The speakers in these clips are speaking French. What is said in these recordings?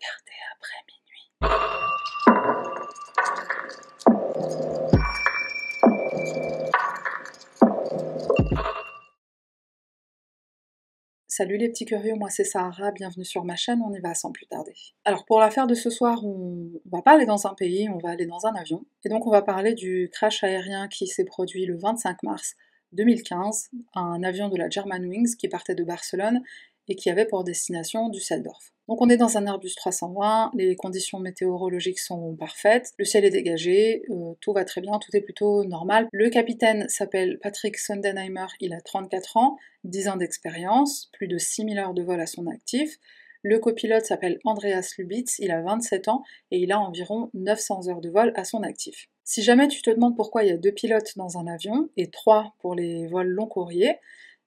Regardez après minuit. Salut les petits curieux, moi c'est Sahara, bienvenue sur ma chaîne, on y va sans plus tarder. Alors pour l'affaire de ce soir, on va pas aller dans un pays, on va aller dans un avion. Et donc on va parler du crash aérien qui s'est produit le 25 mars 2015, un avion de la Germanwings qui partait de Barcelone et qui avait pour destination Düsseldorf. Donc on est dans un Airbus 320, les conditions météorologiques sont parfaites, le ciel est dégagé, euh, tout va très bien, tout est plutôt normal. Le capitaine s'appelle Patrick Sondenheimer, il a 34 ans, 10 ans d'expérience, plus de 6000 heures de vol à son actif. Le copilote s'appelle Andreas Lubitz, il a 27 ans et il a environ 900 heures de vol à son actif. Si jamais tu te demandes pourquoi il y a deux pilotes dans un avion et trois pour les vols long courriers,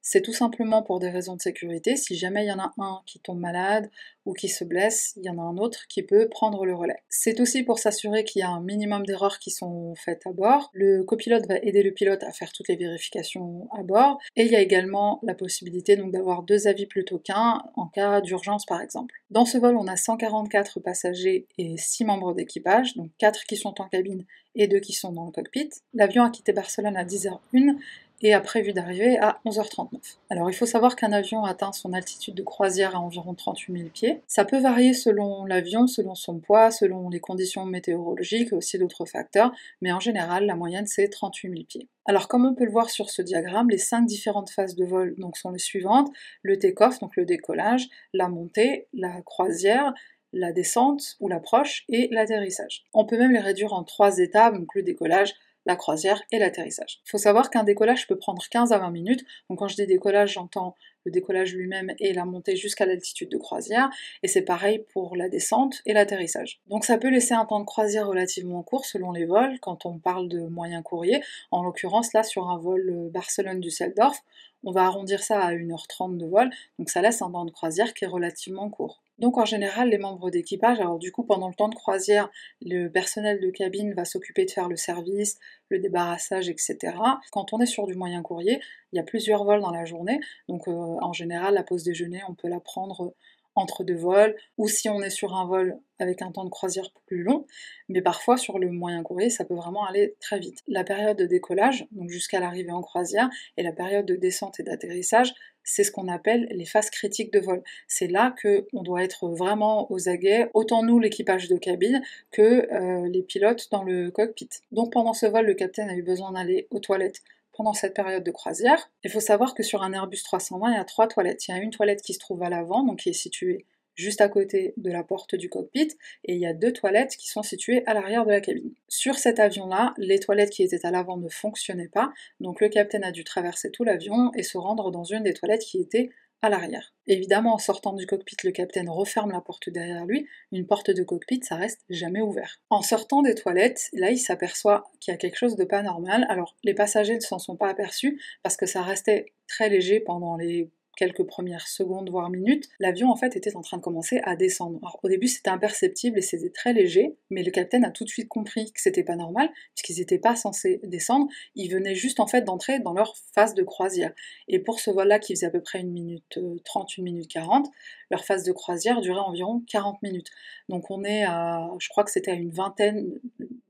c'est tout simplement pour des raisons de sécurité. Si jamais il y en a un qui tombe malade ou qui se blesse, il y en a un autre qui peut prendre le relais. C'est aussi pour s'assurer qu'il y a un minimum d'erreurs qui sont faites à bord. Le copilote va aider le pilote à faire toutes les vérifications à bord. Et il y a également la possibilité d'avoir deux avis plutôt qu'un en cas d'urgence par exemple. Dans ce vol, on a 144 passagers et 6 membres d'équipage, donc 4 qui sont en cabine et 2 qui sont dans le cockpit. L'avion a quitté Barcelone à 10h01 et a prévu d'arriver à 11h39. Alors il faut savoir qu'un avion atteint son altitude de croisière à environ 38 000 pieds. Ça peut varier selon l'avion, selon son poids, selon les conditions météorologiques et aussi d'autres facteurs, mais en général la moyenne c'est 38 000 pieds. Alors comme on peut le voir sur ce diagramme, les cinq différentes phases de vol donc, sont les suivantes, le take-off, donc le décollage, la montée, la croisière, la descente ou l'approche et l'atterrissage. On peut même les réduire en trois étapes, donc le décollage, la croisière et l'atterrissage. Il faut savoir qu'un décollage peut prendre 15 à 20 minutes, donc quand je dis décollage, j'entends le décollage lui-même et la montée jusqu'à l'altitude de croisière, et c'est pareil pour la descente et l'atterrissage. Donc ça peut laisser un temps de croisière relativement court selon les vols, quand on parle de moyens courriers, en l'occurrence là sur un vol euh, Barcelone-Düsseldorf, on va arrondir ça à 1h30 de vol, donc ça laisse un temps de croisière qui est relativement court. Donc en général, les membres d'équipage, alors du coup pendant le temps de croisière, le personnel de cabine va s'occuper de faire le service, le débarrassage, etc. Quand on est sur du moyen courrier, il y a plusieurs vols dans la journée, donc euh, en général la pause déjeuner, on peut la prendre entre deux vols, ou si on est sur un vol avec un temps de croisière plus long, mais parfois sur le moyen courrier, ça peut vraiment aller très vite. La période de décollage, donc jusqu'à l'arrivée en croisière, et la période de descente et d'atterrissage, c'est ce qu'on appelle les phases critiques de vol. C'est là que on doit être vraiment aux aguets, autant nous l'équipage de cabine que euh, les pilotes dans le cockpit. Donc pendant ce vol, le capitaine a eu besoin d'aller aux toilettes pendant cette période de croisière. Il faut savoir que sur un Airbus 320, il y a trois toilettes. Il y a une toilette qui se trouve à l'avant, donc qui est située juste à côté de la porte du cockpit, et il y a deux toilettes qui sont situées à l'arrière de la cabine. Sur cet avion-là, les toilettes qui étaient à l'avant ne fonctionnaient pas, donc le capitaine a dû traverser tout l'avion et se rendre dans une des toilettes qui était l'arrière. Évidemment, en sortant du cockpit, le capitaine referme la porte derrière lui. Une porte de cockpit, ça reste jamais ouvert. En sortant des toilettes, là, il s'aperçoit qu'il y a quelque chose de pas normal. Alors, les passagers ne s'en sont pas aperçus parce que ça restait très léger pendant les quelques premières secondes, voire minutes, l'avion en fait était en train de commencer à descendre. Au début c'était imperceptible et c'était très léger, mais le capitaine a tout de suite compris que c'était pas normal, puisqu'ils n'étaient pas censés descendre, ils venaient juste en fait d'entrer dans leur phase de croisière. Et pour ce vol-là qui faisait à peu près une minute 30, euh, une minute 40, leur phase de croisière durait environ 40 minutes. Donc on est à, je crois que c'était à une vingtaine,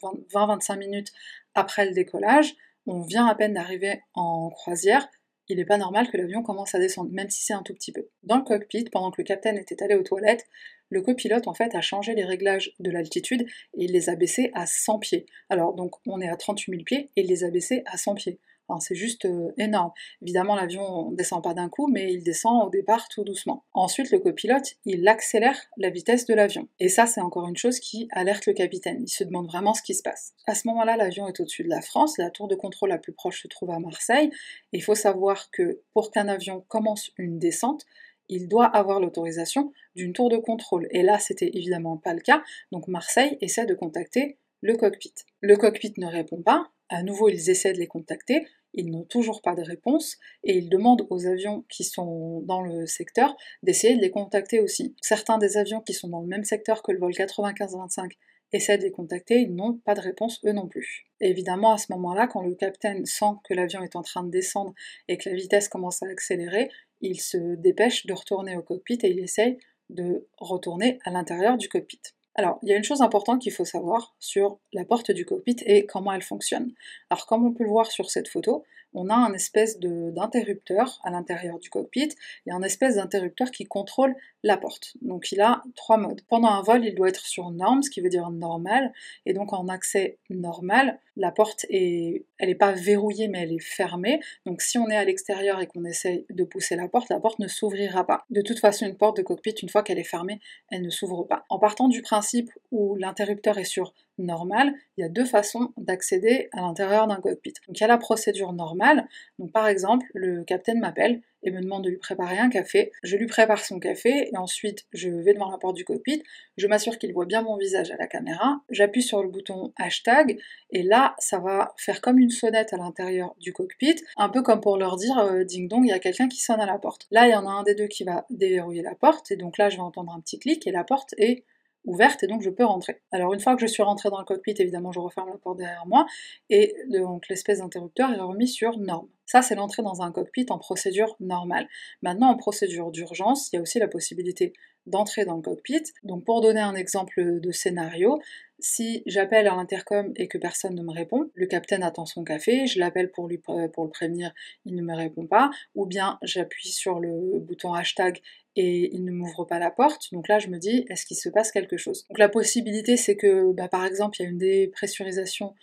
20-25 minutes après le décollage, on vient à peine d'arriver en croisière, il n'est pas normal que l'avion commence à descendre, même si c'est un tout petit peu. Dans le cockpit, pendant que le capitaine était allé aux toilettes, le copilote en fait a changé les réglages de l'altitude et il les a baissés à 100 pieds. Alors donc on est à 38 000 pieds et il les a baissés à 100 pieds c'est juste euh, énorme. Évidemment, l'avion ne descend pas d'un coup, mais il descend au départ tout doucement. Ensuite, le copilote, il accélère la vitesse de l'avion. Et ça, c'est encore une chose qui alerte le capitaine. Il se demande vraiment ce qui se passe. À ce moment-là, l'avion est au-dessus de la France. La tour de contrôle la plus proche se trouve à Marseille. il faut savoir que pour qu'un avion commence une descente, il doit avoir l'autorisation d'une tour de contrôle. Et là, c'était évidemment pas le cas. Donc Marseille essaie de contacter le cockpit. Le cockpit ne répond pas, à nouveau, ils essaient de les contacter, ils n'ont toujours pas de réponse et ils demandent aux avions qui sont dans le secteur d'essayer de les contacter aussi. Certains des avions qui sont dans le même secteur que le vol 95-25 essaient de les contacter, ils n'ont pas de réponse eux non plus. évidemment, à ce moment-là, quand le capitaine sent que l'avion est en train de descendre et que la vitesse commence à accélérer, il se dépêche de retourner au cockpit et il essaye de retourner à l'intérieur du cockpit. Alors, il y a une chose importante qu'il faut savoir sur la porte du cockpit et comment elle fonctionne. Alors, comme on peut le voir sur cette photo, on a un espèce d'interrupteur à l'intérieur du cockpit. A un espèce d'interrupteur qui contrôle la porte. Donc il a trois modes. Pendant un vol, il doit être sur norme, ce qui veut dire normal. Et donc en accès normal, la porte est, elle n'est pas verrouillée, mais elle est fermée. Donc si on est à l'extérieur et qu'on essaye de pousser la porte, la porte ne s'ouvrira pas. De toute façon, une porte de cockpit, une fois qu'elle est fermée, elle ne s'ouvre pas. En partant du principe où l'interrupteur est sur normal, il y a deux façons d'accéder à l'intérieur d'un cockpit. Donc il y a la procédure normale. Par exemple, le capitaine m'appelle et me demande de lui préparer un café. Je lui prépare son café et ensuite je vais devant la porte du cockpit. Je m'assure qu'il voit bien mon visage à la caméra. J'appuie sur le bouton hashtag et là ça va faire comme une sonnette à l'intérieur du cockpit, un peu comme pour leur dire euh, ding dong, il y a quelqu'un qui sonne à la porte. Là il y en a un des deux qui va déverrouiller la porte et donc là je vais entendre un petit clic et la porte est ouverte et donc je peux rentrer. Alors une fois que je suis rentrée dans le cockpit, évidemment je referme la porte derrière moi et donc l'espèce d'interrupteur est remis sur norme. Ça c'est l'entrée dans un cockpit en procédure normale. Maintenant en procédure d'urgence, il y a aussi la possibilité d'entrer dans le cockpit. Donc pour donner un exemple de scénario, si j'appelle à l'intercom et que personne ne me répond, le capitaine attend son café, je l'appelle pour, lui, pour le prévenir, il ne me répond pas, ou bien j'appuie sur le bouton hashtag et il ne m'ouvre pas la porte. Donc là, je me dis, est-ce qu'il se passe quelque chose? Donc la possibilité, c'est que, bah, par exemple, il y a une dépressurisation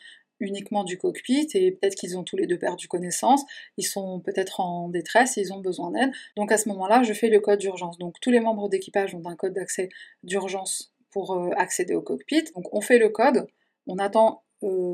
uniquement du cockpit et peut-être qu'ils ont tous les deux perdu connaissance, ils sont peut-être en détresse ils ont besoin d'aide. Donc à ce moment-là, je fais le code d'urgence. Donc tous les membres d'équipage ont un code d'accès d'urgence pour euh, accéder au cockpit. Donc on fait le code, on attend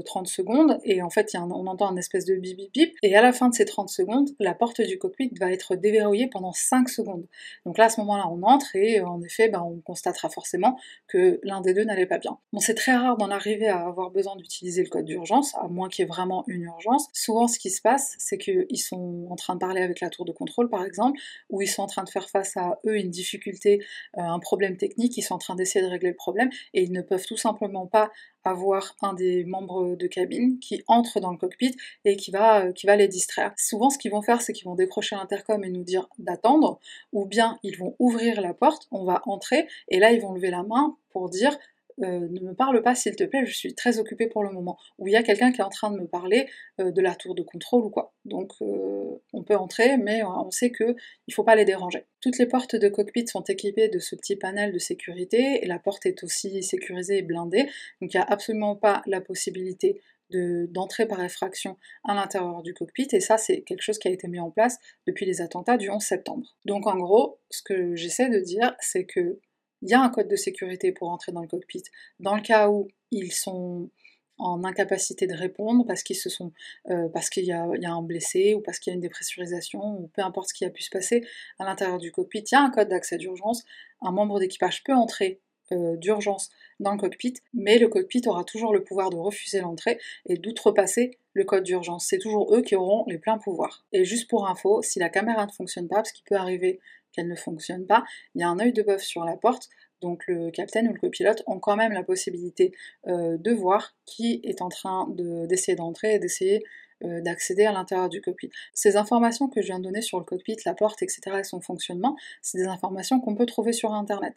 30 euh, secondes et en fait on entend un espèce de bip bip bip et à la fin de ces 30 secondes la porte du cockpit va être déverrouillée pendant 5 secondes. Donc là à ce moment là on entre et euh, en effet ben, on constatera forcément que l'un des deux n'allait pas bien. Bon c'est très rare d'en arriver à avoir besoin d'utiliser le code d'urgence à moins qu'il y ait vraiment une urgence. Souvent ce qui se passe c'est qu'ils sont en train de parler avec la tour de contrôle par exemple ou ils sont en train de faire face à eux une difficulté euh, un problème technique ils sont en train d'essayer de régler le problème et ils ne peuvent tout simplement pas avoir un des membres de cabine qui entre dans le cockpit et qui va, euh, qui va les distraire. Souvent, ce qu'ils vont faire, c'est qu'ils vont décrocher l'intercom et nous dire d'attendre, ou bien ils vont ouvrir la porte, on va entrer, et là, ils vont lever la main pour dire euh, ne me parle pas s'il te plaît, je suis très occupée pour le moment. Ou il y a quelqu'un qui est en train de me parler euh, de la tour de contrôle ou quoi. Donc euh, on peut entrer, mais on sait qu'il ne faut pas les déranger. Toutes les portes de cockpit sont équipées de ce petit panel de sécurité et la porte est aussi sécurisée et blindée. Donc il n'y a absolument pas la possibilité d'entrer par effraction à l'intérieur du cockpit et ça c'est quelque chose qui a été mis en place depuis les attentats du 11 septembre. Donc en gros, ce que j'essaie de dire c'est que il y a un code de sécurité pour entrer dans le cockpit. Dans le cas où ils sont en incapacité de répondre parce qu'ils se sont euh, parce qu'il y, a un blessé ou parce qu'il y a une dépressurisation ou peu importe ce qui a pu se passer à l'intérieur du cockpit, il y a un code d'accès d'urgence. Un membre d'équipage peut entrer euh, d'urgence dans le cockpit, mais le cockpit aura toujours le pouvoir de refuser l'entrée et d'outrepasser le code d'urgence. C'est toujours eux qui auront les pleins pouvoirs. Et juste pour info, si la caméra ne fonctionne pas, parce qu'il peut arriver qu'elle ne fonctionne pas, il y a un œil de bœuf sur la porte, donc le capitaine ou le copilote ont quand même la possibilité euh, de voir qui est en train d'essayer d'entrer et d'essayer euh, d'accéder à l'intérieur du cockpit. Ces informations que je viens de donner sur le cockpit, la porte, etc. et son fonctionnement, c'est des informations qu'on peut trouver sur Internet.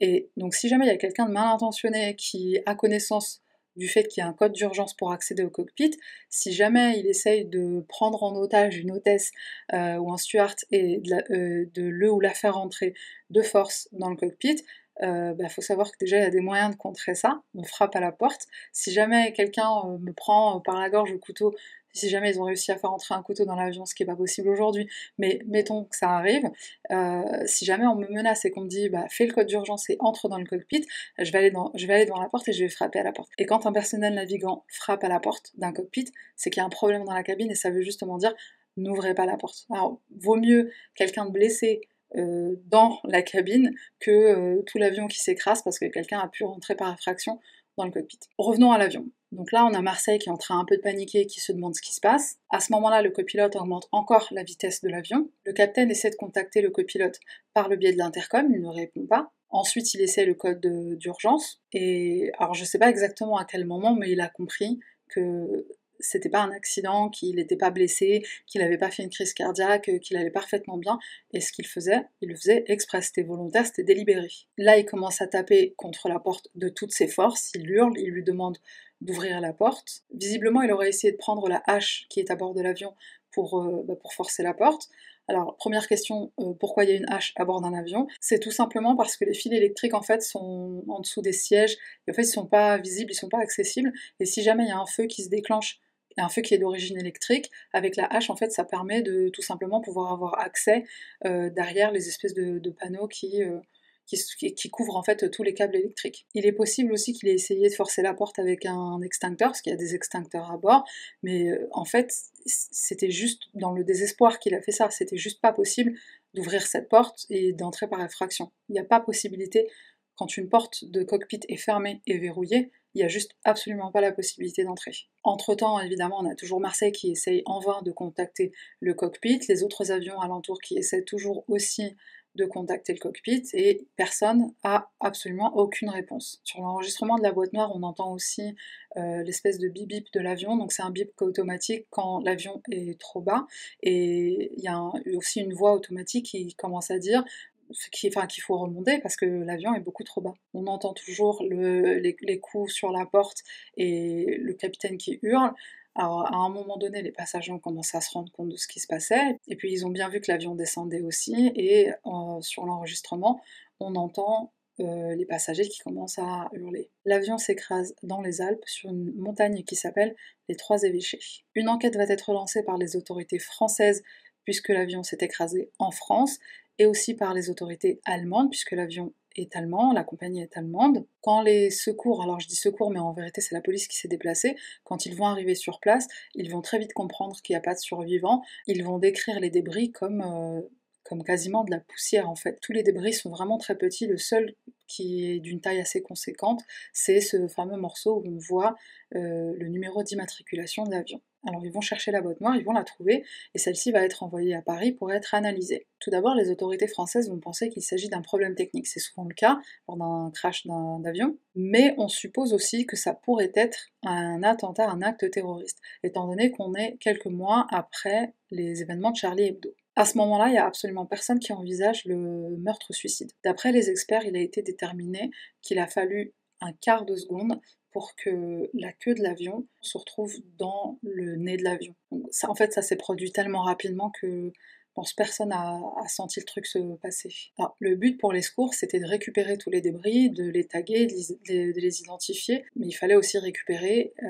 Et donc si jamais il y a quelqu'un de mal intentionné qui a connaissance du fait qu'il y a un code d'urgence pour accéder au cockpit, si jamais il essaye de prendre en otage une hôtesse euh, ou un steward et euh, de, le ou la faire entrer de force dans le cockpit, il euh, bah, faut savoir que déjà il y a des moyens de contrer ça. On frappe à la porte. Si jamais quelqu'un me prend par la gorge le couteau si jamais ils ont réussi à faire entrer un couteau dans l'avion, ce qui n'est pas possible aujourd'hui, mais mettons que ça arrive, euh, si jamais on me menace et qu'on me dit bah, fais le code d'urgence et entre dans le cockpit, je vais, aller dans, devant la porte et je vais frapper à la porte. Et quand un personnel navigant frappe à la porte d'un cockpit, c'est qu'il y a un problème dans la cabine et ça veut justement dire n'ouvrez pas la porte. Alors, vaut mieux quelqu'un de blessé euh, dans la cabine que euh, tout l'avion qui s'écrase parce que quelqu'un a pu rentrer par effraction dans le cockpit. Revenons à l'avion. Donc là, on a Marseille qui est en train un peu de paniquer, qui se demande ce qui se passe. À ce moment-là, le copilote augmente encore la vitesse de l'avion. Le capitaine essaie de contacter le copilote par le biais de l'intercom, il ne répond pas. Ensuite, il essaie le code d'urgence. Et alors, je ne sais pas exactement à quel moment, mais il a compris que c'était pas un accident, qu'il n'était pas blessé, qu'il n'avait pas fait une crise cardiaque, qu'il allait parfaitement bien. Et ce qu'il faisait, il le faisait exprès, c'était volontaire, c'était délibéré. Là, il commence à taper contre la porte de toutes ses forces, il hurle, il lui demande d'ouvrir la porte. Visiblement, il aurait essayé de prendre la hache qui est à bord de l'avion pour, euh, bah, pour forcer la porte. Alors, première question, euh, pourquoi il y a une hache à bord d'un avion? C'est tout simplement parce que les fils électriques, en fait, sont en dessous des sièges, et en fait, ils sont pas visibles, ils sont pas accessibles, et si jamais il y a un feu qui se déclenche, un feu qui est d'origine électrique, avec la hache, en fait, ça permet de tout simplement pouvoir avoir accès euh, derrière les espèces de, panneaux qui, qui, couvre en fait tous les câbles électriques. Il est possible aussi qu'il ait essayé de forcer la porte avec un extincteur, parce qu'il y a des extincteurs à bord, mais euh, en fait, c'était juste dans le désespoir qu'il a fait ça. C'était juste pas possible d'ouvrir cette porte et d'entrer par effraction. Il n'y a pas possibilité, quand une porte de cockpit est fermée et verrouillée, il n'y a juste absolument pas la possibilité d'entrer. Entre-temps, évidemment, on a toujours Marseille qui essaye en vain de contacter le cockpit, les autres avions alentours qui essaient toujours aussi de contacter le cockpit et personne a absolument aucune réponse. Sur l'enregistrement de la boîte noire, on entend aussi euh, l'espèce de bip bip de l'avion, donc c'est un bip automatique quand l'avion est trop bas et il y a aussi une voix automatique qui commence à dire qu'il enfin, faut remonter parce que l'avion est beaucoup trop bas. On entend toujours les, coups sur la porte et le capitaine qui hurle. Alors, à un moment donné, les passagers ont commencé à se rendre compte de ce qui se passait, et puis ils ont bien vu que l'avion descendait aussi, et euh, sur l'enregistrement, on entend euh, les passagers qui commencent à hurler. L'avion s'écrase dans les Alpes sur une montagne qui s'appelle les Trois Évêchés. Une enquête va être lancée par les autorités françaises puisque l'avion s'est écrasé en France, et aussi par les autorités allemandes puisque l'avion est allemand, la compagnie est allemande. Quand les secours, alors je dis secours, mais en vérité c'est la police qui s'est déplacée, quand ils vont arriver sur place, ils vont très vite comprendre qu'il n'y a pas de survivants, ils vont décrire les débris comme, euh, comme quasiment de la poussière en fait. Tous les débris sont vraiment très petits, le seul qui est d'une taille assez conséquente, c'est ce fameux morceau où on voit euh, le numéro d'immatriculation de l'avion. Alors ils vont chercher la boîte noire, ils vont la trouver, et celle-ci va être envoyée à Paris pour être analysée. Tout d'abord, les autorités françaises vont penser qu'il s'agit d'un problème technique, c'est souvent le cas lors d'un crash d'avion, mais on suppose aussi que ça pourrait être un attentat, un acte terroriste, étant donné qu'on est quelques mois après les événements de Charlie Hebdo. À ce moment-là, il n'y a absolument personne qui envisage le meurtre-suicide. D'après les experts, il a été déterminé qu'il a fallu un quart de seconde pour que la queue de l'avion se retrouve dans le nez de l'avion. En fait, ça s'est produit tellement rapidement que pense personne a, senti le truc se passer. le but pour les secours, c'était de récupérer tous les débris, de les taguer, de les, identifier, mais il fallait aussi récupérer euh,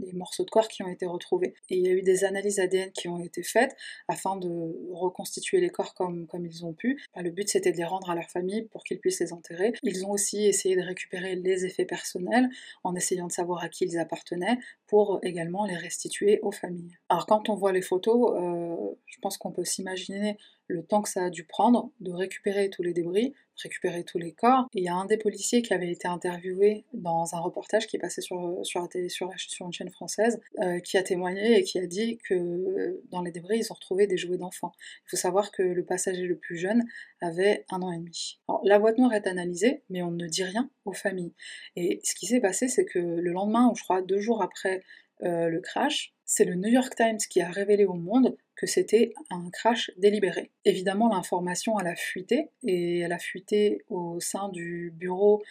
les morceaux de corps qui ont été retrouvés. Et il y a eu des analyses ADN qui ont été faites afin de reconstituer les corps comme, comme ils ont pu. le but, c'était de les rendre à leur famille pour qu'ils puissent les enterrer. Ils ont aussi essayé de récupérer les effets personnels en essayant de savoir à qui ils appartenaient pour également les restituer aux familles. Alors quand on voit les photos, euh, je pense qu'on peut s'imaginer Imaginez le temps que ça a dû prendre de récupérer tous les débris, récupérer tous les corps. Il y a un des policiers qui avait été interviewé dans un reportage qui est passé sur, sur, une chaîne française, euh, qui a témoigné et qui a dit que dans les débris, ils ont retrouvé des jouets d'enfants. Il faut savoir que le passager le plus jeune avait un an et demi. La boîte noire est analysée, mais on ne dit rien aux familles. Et ce qui s'est passé, c'est que le lendemain, ou je crois deux jours après euh, le crash, c'est le New York Times qui a révélé au monde que c'était un crash délibéré. Évidemment, l'information, a fuité, et elle a fuité au sein du bureau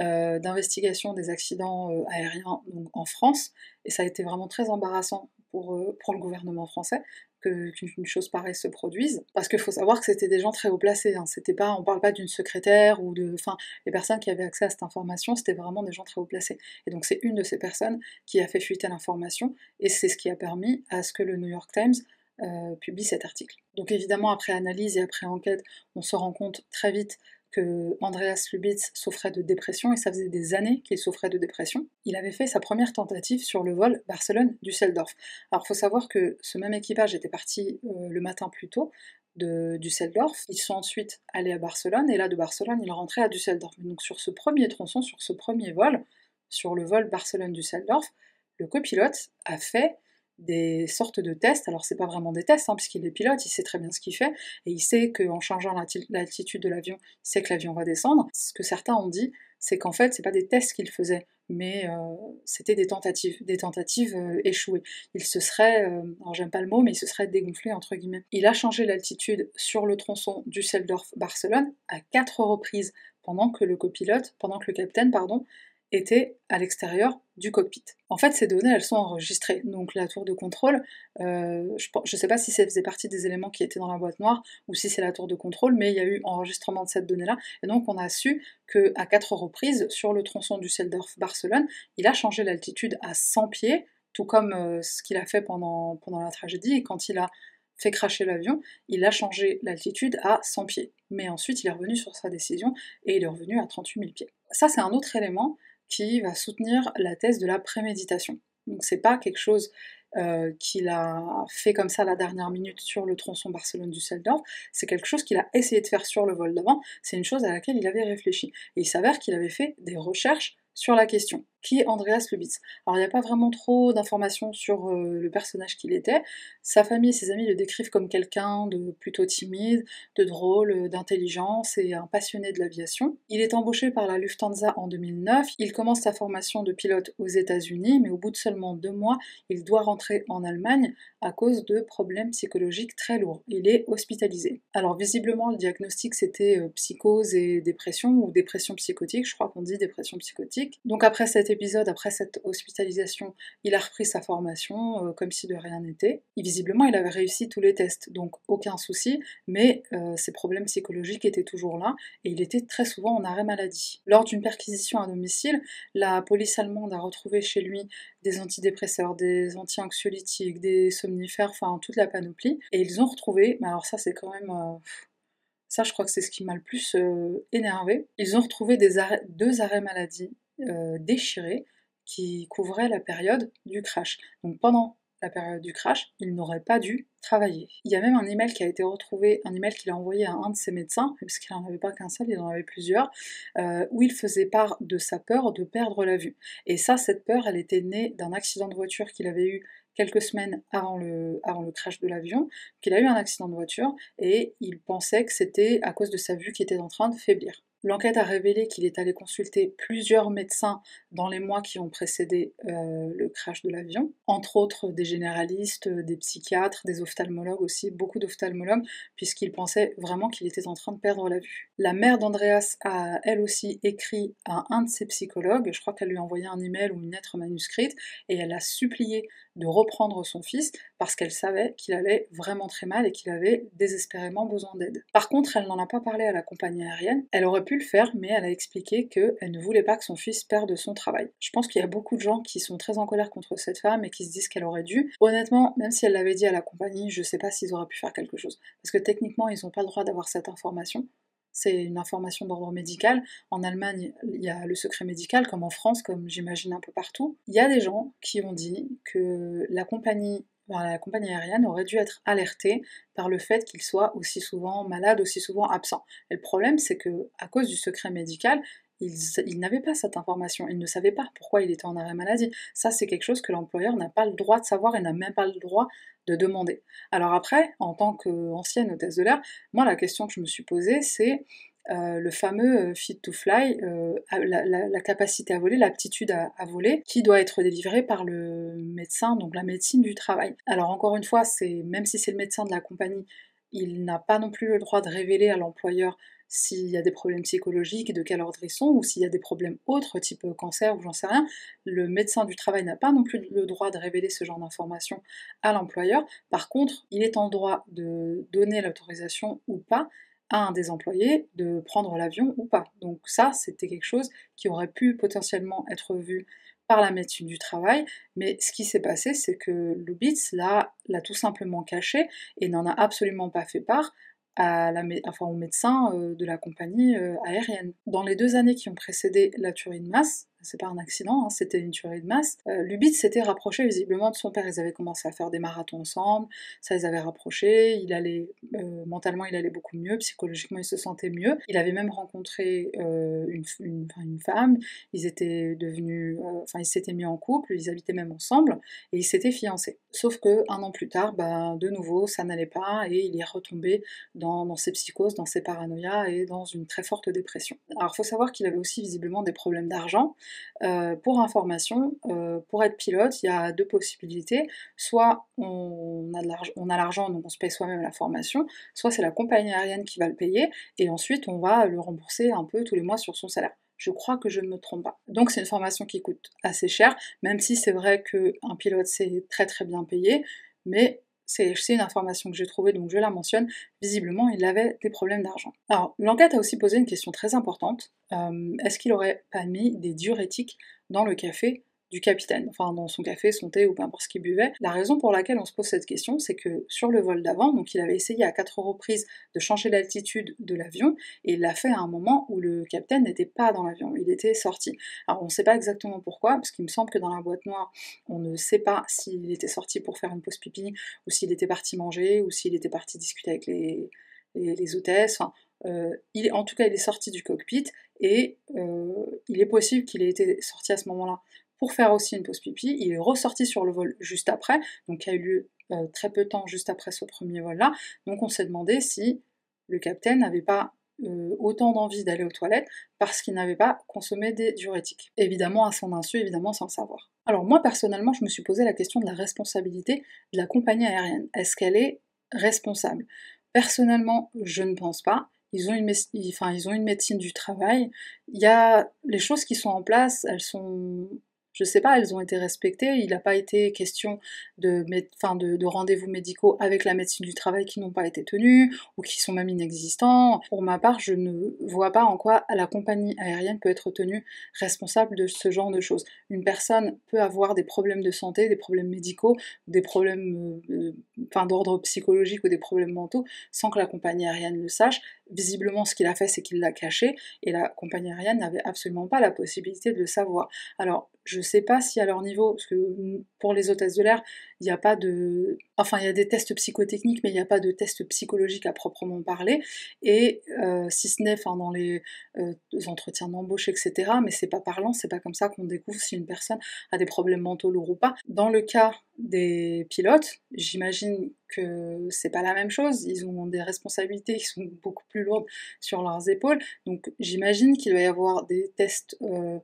euh, d'investigation des accidents euh, aériens en France, et ça a été vraiment très embarrassant pour, euh, pour le gouvernement français qu'une chose pareille se produise, parce qu'il faut savoir que c'était des gens très haut placés, hein. c'était pas, on parle pas d'une secrétaire ou de, enfin, les personnes qui avaient accès à cette information, c'était vraiment des gens très haut placés. Et donc c'est une de ces personnes qui a fait fuiter l'information, et c'est ce qui a permis à ce que le New York Times euh, publie cet article. Donc évidemment, après analyse et après enquête, on se rend compte très vite que Andreas Lubitz souffrait de dépression et ça faisait des années qu'il souffrait de dépression. Il avait fait sa première tentative sur le vol Barcelone-Düsseldorf. Alors il faut savoir que ce même équipage était parti euh, le matin plus tôt de Düsseldorf. Ils sont ensuite allés à Barcelone et là de Barcelone ils rentraient à Düsseldorf. Donc sur ce premier tronçon, sur ce premier vol, sur le vol Barcelone-Düsseldorf, le copilote a fait des sortes de tests. Alors c'est pas vraiment des tests, hein, puisqu'il est pilote, il sait très bien ce qu'il fait, et il sait qu'en changeant l'altitude de l'avion, il sait que l'avion va descendre. Ce que certains ont dit, c'est qu'en fait, c'est pas des tests qu'il faisait, mais euh, c'était des tentatives, des tentatives euh, échouées. Il se serait, euh, alors j'aime pas le mot, mais il se serait dégonflé entre guillemets. Il a changé l'altitude sur le tronçon Düsseldorf-Barcelone à quatre reprises pendant que le copilote, pendant que le capitaine, pardon, était à l'extérieur du cockpit. En fait, ces données, elles sont enregistrées. Donc la tour de contrôle, euh, je ne sais pas si ça faisait partie des éléments qui étaient dans la boîte noire ou si c'est la tour de contrôle, mais il y a eu enregistrement de cette donnée-là. Et donc on a su qu'à quatre reprises, sur le tronçon du Seldorf-Barcelone, il a changé l'altitude à 100 pieds, tout comme euh, ce qu'il a fait pendant, pendant la tragédie. Et quand il a fait cracher l'avion, il a changé l'altitude à 100 pieds. Mais ensuite, il est revenu sur sa décision et il est revenu à 38 000 pieds. Ça, c'est un autre élément qui va soutenir la thèse de la préméditation. Donc c'est pas quelque chose euh, qu'il a fait comme ça la dernière minute sur le tronçon Barcelone-Düsseldorf, c'est quelque chose qu'il a essayé de faire sur le vol d'avant, c'est une chose à laquelle il avait réfléchi. Et il s'avère qu'il avait fait des recherches sur la question. Qui est Andreas Lubitz? Alors il n'y a pas vraiment trop d'informations sur euh, le personnage qu'il était. Sa famille et ses amis le décrivent comme quelqu'un de plutôt timide, de drôle, d'intelligence et un passionné de l'aviation. Il est embauché par la Lufthansa en 2009. Il commence sa formation de pilote aux États-Unis, mais au bout de seulement deux mois, il doit rentrer en Allemagne à cause de problèmes psychologiques très lourds. Il est hospitalisé. Alors visiblement, le diagnostic c'était euh, psychose et dépression ou dépression psychotique. Je crois qu'on dit dépression psychotique. Donc après cet épisode, après cette hospitalisation, il a repris sa formation euh, comme si de rien n'était. Visiblement, il avait réussi tous les tests, donc aucun souci, mais euh, ses problèmes psychologiques étaient toujours là et il était très souvent en arrêt maladie. Lors d'une perquisition à domicile, la police allemande a retrouvé chez lui des antidépresseurs, des anti-anxiolytiques, des somnifères, enfin toute la panoplie, et ils ont retrouvé, mais alors ça c'est quand même... Euh, ça, je crois que c'est ce qui m'a le plus énervé. Ils ont retrouvé deux arrêts maladie euh, déchiré qui couvrait la période du crash. Donc pendant la période du crash, il n'aurait pas dû travailler. Il y a même un email qui a été retrouvé, un email qu'il a envoyé à un de ses médecins, puisqu'il n'en avait pas qu'un seul, il en avait plusieurs, euh, où il faisait part de sa peur de perdre la vue. Et ça, cette peur, elle était née d'un accident de voiture qu'il avait eu quelques semaines avant le, avant le crash de l'avion, qu'il a eu un accident de voiture, et il pensait que c'était à cause de sa vue qui était en train de faiblir. L'enquête a révélé qu'il est allé consulter plusieurs médecins dans les mois qui ont précédé euh, le crash de l'avion, entre autres des généralistes, des psychiatres, des ophtalmologues aussi, beaucoup d'ophtalmologues, puisqu'il pensait vraiment qu'il était en train de perdre la vue. La mère d'Andreas a elle aussi écrit à un de ses psychologues, je crois qu'elle lui a envoyé un email ou une lettre manuscrite, et elle a supplié de reprendre son fils parce qu'elle savait qu'il allait vraiment très mal et qu'il avait désespérément besoin d'aide. Par contre, elle n'en a pas parlé à la compagnie aérienne, elle aurait pu le faire, mais elle a expliqué qu'elle ne voulait pas que son fils perde son travail. Je pense qu'il y a beaucoup de gens qui sont très en colère contre cette femme et qui se disent qu'elle aurait dû. Honnêtement, même si elle l'avait dit à la compagnie, je sais pas s'ils auraient pu faire quelque chose. Parce que techniquement, ils n'ont pas le droit d'avoir cette information. C'est une information d'ordre médical. En Allemagne, il y a le secret médical, comme en France, comme j'imagine un peu partout. Il y a des gens qui ont dit que la compagnie la compagnie aérienne aurait dû être alertée par le fait qu'il soit aussi souvent malade, aussi souvent absent. Et le problème, c'est que à cause du secret médical, il n'avait pas cette information, il ne savait pas pourquoi il était en arrêt maladie. Ça, c'est quelque chose que l'employeur n'a pas le droit de savoir et n'a même pas le droit de demander. Alors après, en tant qu'ancienne hôtesse de l'air, moi, la question que je me suis posée, c'est euh, le fameux euh, fit to fly, euh, la, capacité à voler, l'aptitude à, voler, qui doit être délivrée par le médecin, donc la médecine du travail. Alors encore une fois, même si c'est le médecin de la compagnie, il n'a pas non plus le droit de révéler à l'employeur s'il y a des problèmes psychologiques, de quel ordre ils sont, ou s'il y a des problèmes autres, type cancer ou j'en sais rien. Le médecin du travail n'a pas non plus le droit de révéler ce genre d'informations à l'employeur. Par contre, il est en droit de donner l'autorisation ou pas un des employés de prendre l'avion ou pas. Donc ça, c'était quelque chose qui aurait pu potentiellement être vu par la médecine du travail, mais ce qui s'est passé, c'est que Lubitz l'a tout simplement caché et n'en a absolument pas fait part à la, aux médecins euh, de la compagnie euh, aérienne. Dans les deux années qui ont précédé la tuerie de masse, c'est pas un accident, hein, c'était une tuerie de masse. Euh, Lubitz s'était rapproché visiblement de son père, ils avaient commencé à faire des marathons ensemble, ça les avait rapprochés, il allait, euh, mentalement il allait beaucoup mieux, psychologiquement il se sentait mieux. Il avait même rencontré euh, une, femme, ils étaient devenus, enfin ils s'étaient mis en couple, ils habitaient même ensemble, et ils s'étaient fiancés. Sauf que un an plus tard, bah, de nouveau, ça n'allait pas, et il est retombé dans, dans ses psychoses, dans ses paranoïas et dans une très forte dépression. Alors faut savoir qu'il avait aussi visiblement des problèmes d'argent, Euh, pour information, euh, pour être pilote, il y a deux possibilités. Soit on a l'argent, donc on se paye soi-même la formation, soit c'est la compagnie aérienne qui va le payer, et ensuite on va le rembourser un peu tous les mois sur son salaire. Je crois que je ne me trompe pas. Donc c'est une formation qui coûte assez cher, même si c'est vrai qu'un pilote c'est très très bien payé, mais c'est une information que j'ai trouvée, donc je la mentionne. Visiblement, il avait des problèmes d'argent. Alors, l'enquête a aussi posé une question très importante. Euh, est-ce qu'il aurait pas mis des diurétiques dans le café? Du capitaine, enfin dans son café, son thé ou peu importe ce qu'il buvait. La raison pour laquelle on se pose cette question, c'est que sur le vol d'avant, donc il avait essayé à quatre reprises de changer l'altitude de l'avion, et il l'a fait à un moment où le capitaine n'était pas dans l'avion, il était sorti. Alors on ne sait pas exactement pourquoi, parce qu'il me semble que dans la boîte noire, on ne sait pas s'il était sorti pour faire une pause pipi, ou s'il était parti manger, ou s'il était parti discuter avec les, les, hôtesses. Euh, en tout cas, il est sorti du cockpit et euh, il est possible qu'il ait été sorti à ce moment-là pour faire aussi une pause pipi. Il est ressorti sur le vol juste après, donc qui a eu lieu euh, très peu de temps juste après ce premier vol-là. Donc on s'est demandé si le capitaine n'avait pas euh, autant d'envie d'aller aux toilettes parce qu'il n'avait pas consommé des diurétiques. Évidemment à son insu, évidemment sans le savoir. Alors moi personnellement, je me suis posé la question de la responsabilité de la compagnie aérienne. Est-ce qu'elle est responsable? Personnellement, je ne pense pas. Ils ont, une, enfin, ils ont une médecine du travail. Il y a les choses qui sont en place, elles sont je sais pas, elles ont été respectées. Il n'a pas été question de, de, de rendez-vous médicaux avec la médecine du travail qui n'ont pas été tenus ou qui sont même inexistants. Pour ma part, je ne vois pas en quoi la compagnie aérienne peut être tenue responsable de ce genre de choses. Une personne peut avoir des problèmes de santé, des problèmes médicaux, des problèmes euh, enfin, d'ordre psychologique ou des problèmes mentaux sans que la compagnie aérienne le sache. Visiblement, ce qu'il a fait, c'est qu'il l'a caché et la compagnie aérienne n'avait absolument pas la possibilité de le savoir. Alors, je ne sais pas si à leur niveau, parce que pour les hôtesses de l'air, il n'y a pas de. Enfin, il y a des tests psychotechniques, mais il n'y a pas de tests psychologiques à proprement parler. Et euh, si ce n'est dans les euh, entretiens d'embauche, etc., mais c'est pas parlant, c'est pas comme ça qu'on découvre si une personne a des problèmes mentaux lourds ou pas. Dans le cas des pilotes, j'imagine que c'est pas la même chose. Ils ont des responsabilités qui sont beaucoup plus lourdes sur leurs épaules. Donc j'imagine qu'il va y avoir des tests. Euh,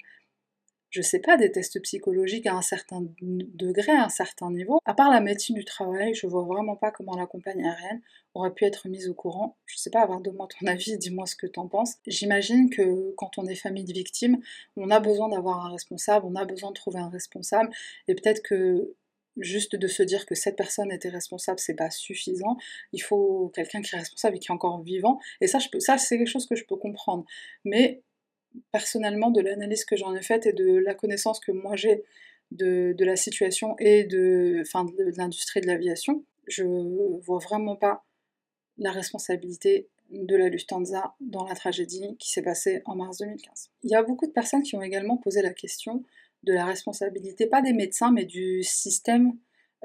je sais pas, des tests psychologiques à un certain degré, à un certain niveau. À part la médecine du travail, je vois vraiment pas comment la compagnie aérienne aurait pu être mise au courant. Je sais pas, avoir de moi ton avis, dis-moi ce que t'en penses. J'imagine que quand on est famille de victimes, on a besoin d'avoir un responsable, on a besoin de trouver un responsable, et peut-être que juste de se dire que cette personne était responsable, c'est pas suffisant. Il faut quelqu'un qui est responsable et qui est encore vivant. Et ça, ça c'est quelque chose que je peux comprendre. Mais personnellement de l'analyse que j'en ai faite et de la connaissance que moi j'ai de, la situation et de, l'industrie de l'aviation, je vois vraiment pas la responsabilité de la Lufthansa dans la tragédie qui s'est passée en mars 2015. Il y a beaucoup de personnes qui ont également posé la question de la responsabilité, pas des médecins, mais du système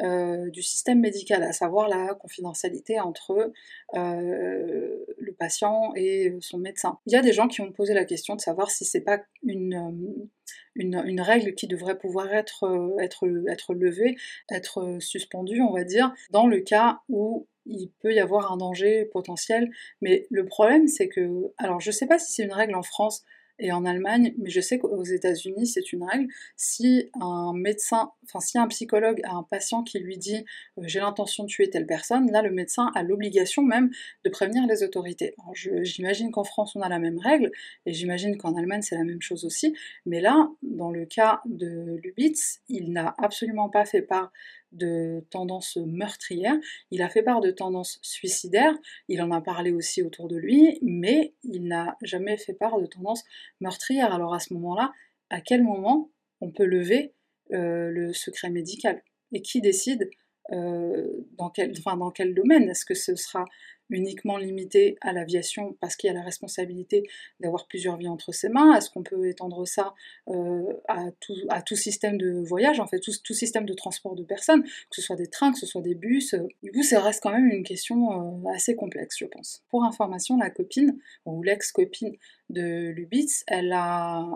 euh, du système médical, à savoir la confidentialité entre euh, le patient et son médecin. Il y a des gens qui ont posé la question de savoir si c'est pas une, euh, une, règle qui devrait pouvoir être, être, être levée, être suspendue, on va dire, dans le cas où il peut y avoir un danger potentiel. Mais le problème, c'est que, alors je sais pas si c'est une règle en France, et en Allemagne, mais je sais qu'aux États-Unis, c'est une règle. Si un médecin, enfin si un psychologue a un patient qui lui dit euh, j'ai l'intention de tuer telle personne, là le médecin a l'obligation même de prévenir les autorités. J'imagine qu'en France on a la même règle, et j'imagine qu'en Allemagne c'est la même chose aussi, mais là, dans le cas de Lubitz, il n'a absolument pas fait part de tendances meurtrières, il a fait part de tendances suicidaires, il en a parlé aussi autour de lui, mais il n'a jamais fait part de tendances meurtrières. Alors à ce moment-là, à quel moment on peut lever euh, le secret médical? Et qui décide euh, dans, quel, dans quel domaine? Est-ce que ce sera uniquement limité à l'aviation parce qu'il y a la responsabilité d'avoir plusieurs vies entre ses mains? Est-ce qu'on peut étendre ça euh, à, tout, à, tout, système de voyage, en fait, tout, tout, système de transport de personnes, que ce soit des trains, que ce soit des bus Du coup, ça reste quand même une question assez complexe, je pense. Pour information, la copine, ou l'ex-copine de Lubitz, elle a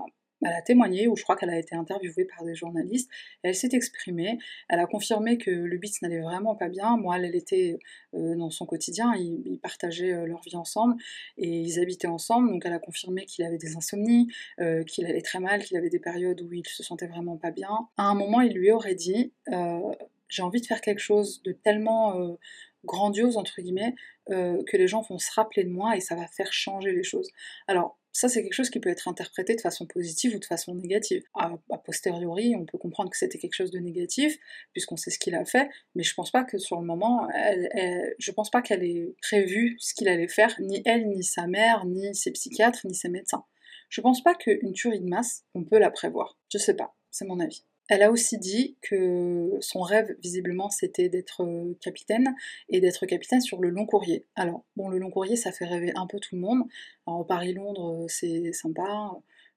Elle a témoigné, ou je crois qu'elle a été interviewée par des journalistes, elle s'est exprimée, elle a confirmé que le n'allait vraiment pas bien, moi elle était euh, dans son quotidien, ils, partageaient euh, leur vie ensemble, et ils habitaient ensemble, donc elle a confirmé qu'il avait des insomnies, euh, qu'il allait très mal, qu'il avait des périodes où il se sentait vraiment pas bien. À un moment, il lui aurait dit j'ai envie de faire quelque chose de tellement grandiose, entre guillemets, que les gens vont se rappeler de moi et ça va faire changer les choses. Alors, ça, c'est quelque chose qui peut être interprété de façon positive ou de façon négative. A, posteriori, on peut comprendre que c'était quelque chose de négatif, puisqu'on sait ce qu'il a fait, mais je pense pas que sur le moment, elle, je pense pas qu'elle ait prévu ce qu'il allait faire, ni elle, ni sa mère, ni ses psychiatres, ni ses médecins. Je pense pas qu'une tuerie de masse, on peut la prévoir. Je sais pas, c'est mon avis. Elle a aussi dit que son rêve, visiblement, c'était d'être euh, capitaine et d'être capitaine sur le long courrier. Alors, bon, le long courrier, ça fait rêver un peu tout le monde. Alors, Paris-Londres, euh, c'est sympa.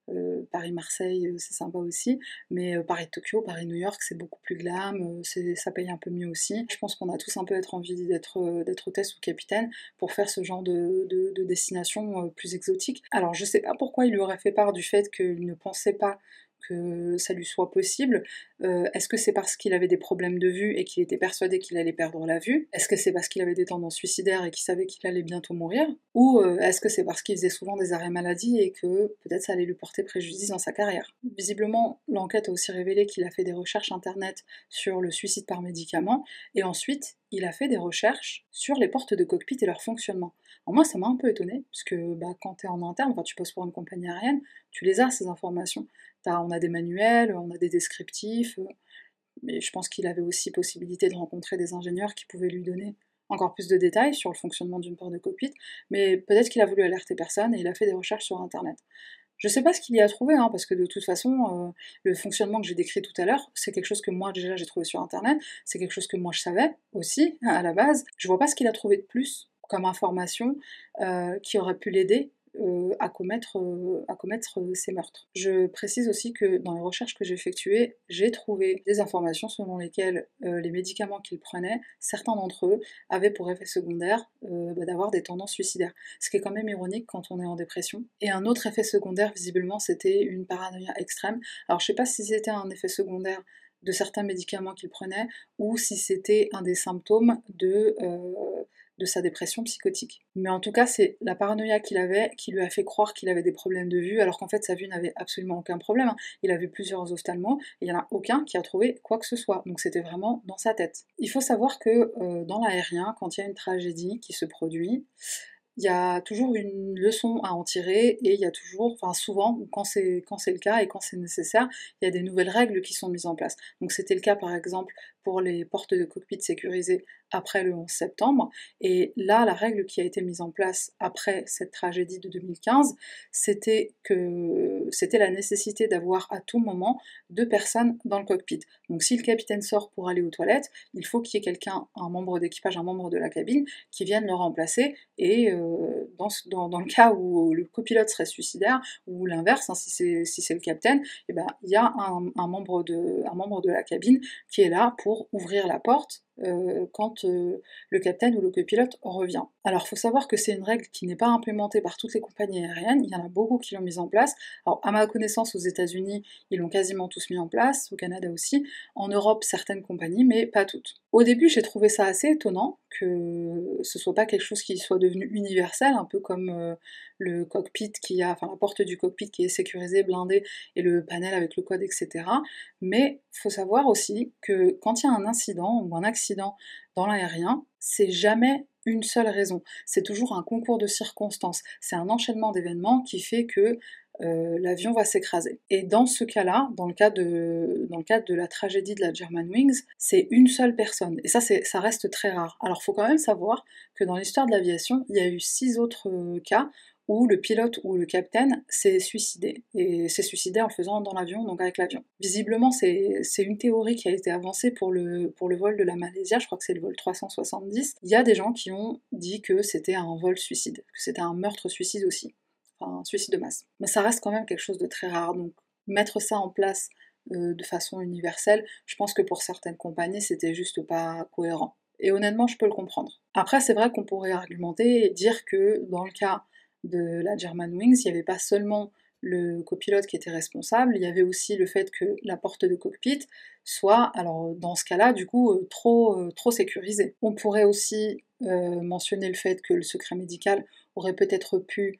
Euh, Paris-Marseille, c'est sympa aussi. Mais Paris-Tokyo, Paris-New York, c'est beaucoup plus glam. ça paye un peu mieux aussi. Je pense qu'on a tous un peu être envie d'être hôtesse ou capitaine pour faire ce genre de, de destination plus exotique. Alors, je sais pas pourquoi il lui aurait fait part du fait qu'il ne pensait pas que ça lui soit possible euh, Est-ce que c'est parce qu'il avait des problèmes de vue et qu'il était persuadé qu'il allait perdre la vue? Est-ce que c'est parce qu'il avait des tendances suicidaires et qu'il savait qu'il allait bientôt mourir? Ou euh, est-ce que c'est parce qu'il faisait souvent des arrêts maladie et que peut-être ça allait lui porter préjudice dans sa carrière? Visiblement, l'enquête a aussi révélé qu'il a fait des recherches internet sur le suicide par médicament et ensuite il a fait des recherches sur les portes de cockpit et leur fonctionnement. En moi, ça m'a un peu étonné, parce que bah, quand tu es en interne, tu poses pour une compagnie aérienne, tu les as, ces informations. On a des manuels, on a des descriptifs, euh, mais je pense qu'il avait aussi possibilité de rencontrer des ingénieurs qui pouvaient lui donner encore plus de détails sur le fonctionnement d'une porte de cockpit, mais peut-être qu'il a voulu alerter personne et il a fait des recherches sur Internet. Je sais pas ce qu'il y a trouvé, hein, parce que de toute façon, euh, le fonctionnement que j'ai décrit tout à l'heure, c'est quelque chose que moi déjà j'ai trouvé sur internet, c'est quelque chose que moi je savais aussi à la base. Je vois pas ce qu'il a trouvé de plus comme information euh, qui aurait pu l'aider à commettre, euh, commettre ces meurtres. Je précise aussi que dans les recherches que j'ai effectuées, j'ai trouvé des informations selon lesquelles les médicaments qu'il prenait, certains d'entre eux avaient pour effet secondaire bah, d'avoir des tendances suicidaires. Ce qui est quand même ironique quand on est en dépression. Et un autre effet secondaire, visiblement, c'était une paranoïa extrême. Alors je sais pas si c'était un effet secondaire de certains médicaments qu'il prenait ou si c'était un des symptômes de de sa dépression psychotique. Mais en tout cas, c'est la paranoïa qu'il avait qui lui a fait croire qu'il avait des problèmes de vue, alors qu'en fait sa vue n'avait absolument aucun problème. Hein. Il a vu plusieurs ophtalmos et il n'y en a aucun qui a trouvé quoi que ce soit. Donc c'était vraiment dans sa tête. Il faut savoir que euh, dans l'aérien, quand il y a une tragédie qui se produit, il y a toujours une leçon à en tirer et il y a toujours, enfin souvent, quand c'est quand c'est le cas et quand c'est nécessaire, il y a des nouvelles règles qui sont mises en place. Donc c'était le cas par exemple pour les portes de cockpit sécurisées après le 11 septembre. Et là, la règle qui a été mise en place après cette tragédie de 2015, c'était que c'était la nécessité d'avoir à tout moment deux personnes dans le cockpit. Donc si le capitaine sort pour aller aux toilettes, il faut qu'il y ait quelqu'un, un membre d'équipage, un membre de la cabine, qui vienne le remplacer. Et euh, dans, le cas où le copilote serait suicidaire, ou l'inverse, hein, si c'est si le capitaine, eh ben, il y a un, membre de, un membre de la cabine qui est là pour ouvrir la porte euh, quand euh, le capitaine ou le copilote revient. Alors, il faut savoir que c'est une règle qui n'est pas implémentée par toutes les compagnies aériennes. Il y en a beaucoup qui l'ont mise en place. Alors, à ma connaissance, aux États-Unis, ils l'ont quasiment tous mis en place, au Canada aussi. En Europe, certaines compagnies, mais pas toutes. Au début, j'ai trouvé ça assez étonnant que ce soit pas quelque chose qui soit devenu universel, un peu comme euh, le cockpit qui a, enfin la porte du cockpit qui est sécurisée, blindée, et le panel avec le code, etc. Mais faut savoir aussi que quand il y a un incident ou un accident dans l'aérien, c'est jamais une seule raison. C'est toujours un concours de circonstances. C'est un enchaînement d'événements qui fait que euh, l'avion va s'écraser. Et dans ce cas-là, dans, le cas de, dans le cadre de la tragédie de la Germanwings, c'est une seule personne. Et ça, ça reste très rare. Alors, faut quand même savoir que dans l'histoire de l'aviation, il y a eu six autres euh, cas où le pilote ou le capitaine s'est suicidé, et s'est suicidé en le faisant dans l'avion, donc avec l'avion. Visiblement, c'est une théorie qui a été avancée pour le, pour le vol de la Malaysia, je crois que c'est le vol 370. Il y a des gens qui ont dit que c'était un vol suicide, que c'était un meurtre-suicide aussi, enfin un suicide de masse. Mais ça reste quand même quelque chose de très rare, donc mettre ça en place euh, de façon universelle, je pense que pour certaines compagnies, c'était juste pas cohérent. Et honnêtement, je peux le comprendre. Après, c'est vrai qu'on pourrait argumenter et dire que dans le cas de la German Wings, il n'y avait pas seulement le copilote qui était responsable, il y avait aussi le fait que la porte de cockpit soit, alors dans ce cas-là, du coup, euh, trop, euh, trop sécurisée. On pourrait aussi euh, mentionner le fait que le secret médical aurait peut-être pu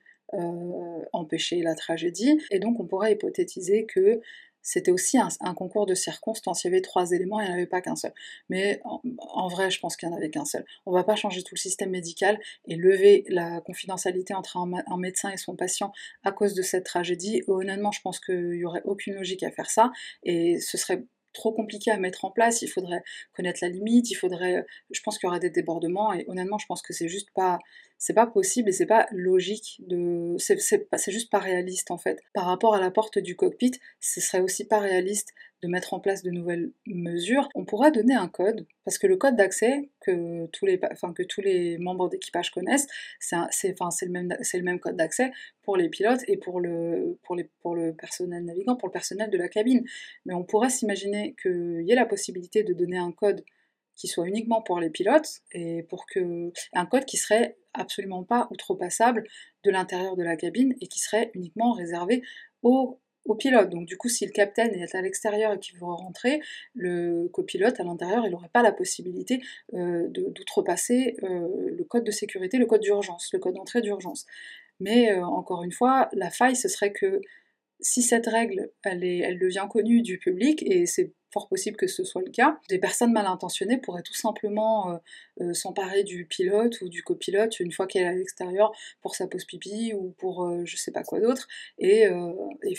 empêcher la tragédie, et donc on pourrait hypothétiser que c'était aussi un, concours de circonstances. Il y avait trois éléments, il n'y en avait pas qu'un seul. Mais en, vrai, je pense qu'il n'y en avait qu'un seul. On ne va pas changer tout le système médical et lever la confidentialité entre un, médecin et son patient à cause de cette tragédie. Honnêtement, je pense qu'il n'y aurait aucune logique à faire ça et ce serait trop compliqué à mettre en place, il faudrait connaître la limite, il faudrait, je pense qu'il y aura des débordements et honnêtement je pense que c'est juste pas, c'est pas possible et c'est pas logique de, c'est juste pas réaliste en fait. Par rapport à la porte du cockpit, ce serait aussi pas réaliste de mettre en place de nouvelles mesures, on pourra donner un code, parce que le code d'accès que, tous les, membres d'équipage connaissent, c'est le, même, code d'accès pour les pilotes et pour le, personnel navigant, pour le personnel de la cabine. Mais on pourrait s'imaginer qu'il y ait la possibilité de donner un code qui soit uniquement pour les pilotes et pour un code qui serait absolument pas outrepassable de l'intérieur de la cabine et qui serait uniquement réservé aux au pilote. Donc du coup, si le capitaine est à l'extérieur et qu'il veut rentrer, le copilote à l'intérieur, il n'aurait pas la possibilité euh, d'outrepasser euh, le code de sécurité, le code d'urgence, le code d'entrée d'urgence. Mais euh, encore une fois, la faille, ce serait que si cette règle, elle, devient connue du public, et c'est fort possible que ce soit le cas, des personnes mal intentionnées pourraient tout simplement euh, euh, s'emparer du pilote ou du copilote une fois qu'elle est à l'extérieur pour sa pause pipi ou pour euh, je sais pas quoi d'autre, et,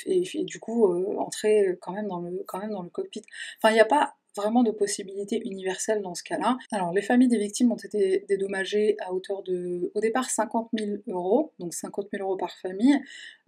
et, du coup entrer quand même, dans le, quand même dans le cockpit. Enfin, il n'y a pas vraiment de possibilités universelles dans ce cas-là. Alors, les familles des victimes ont été dédommagées à hauteur de, au départ, 50 000 euros, donc 50 000 euros par famille.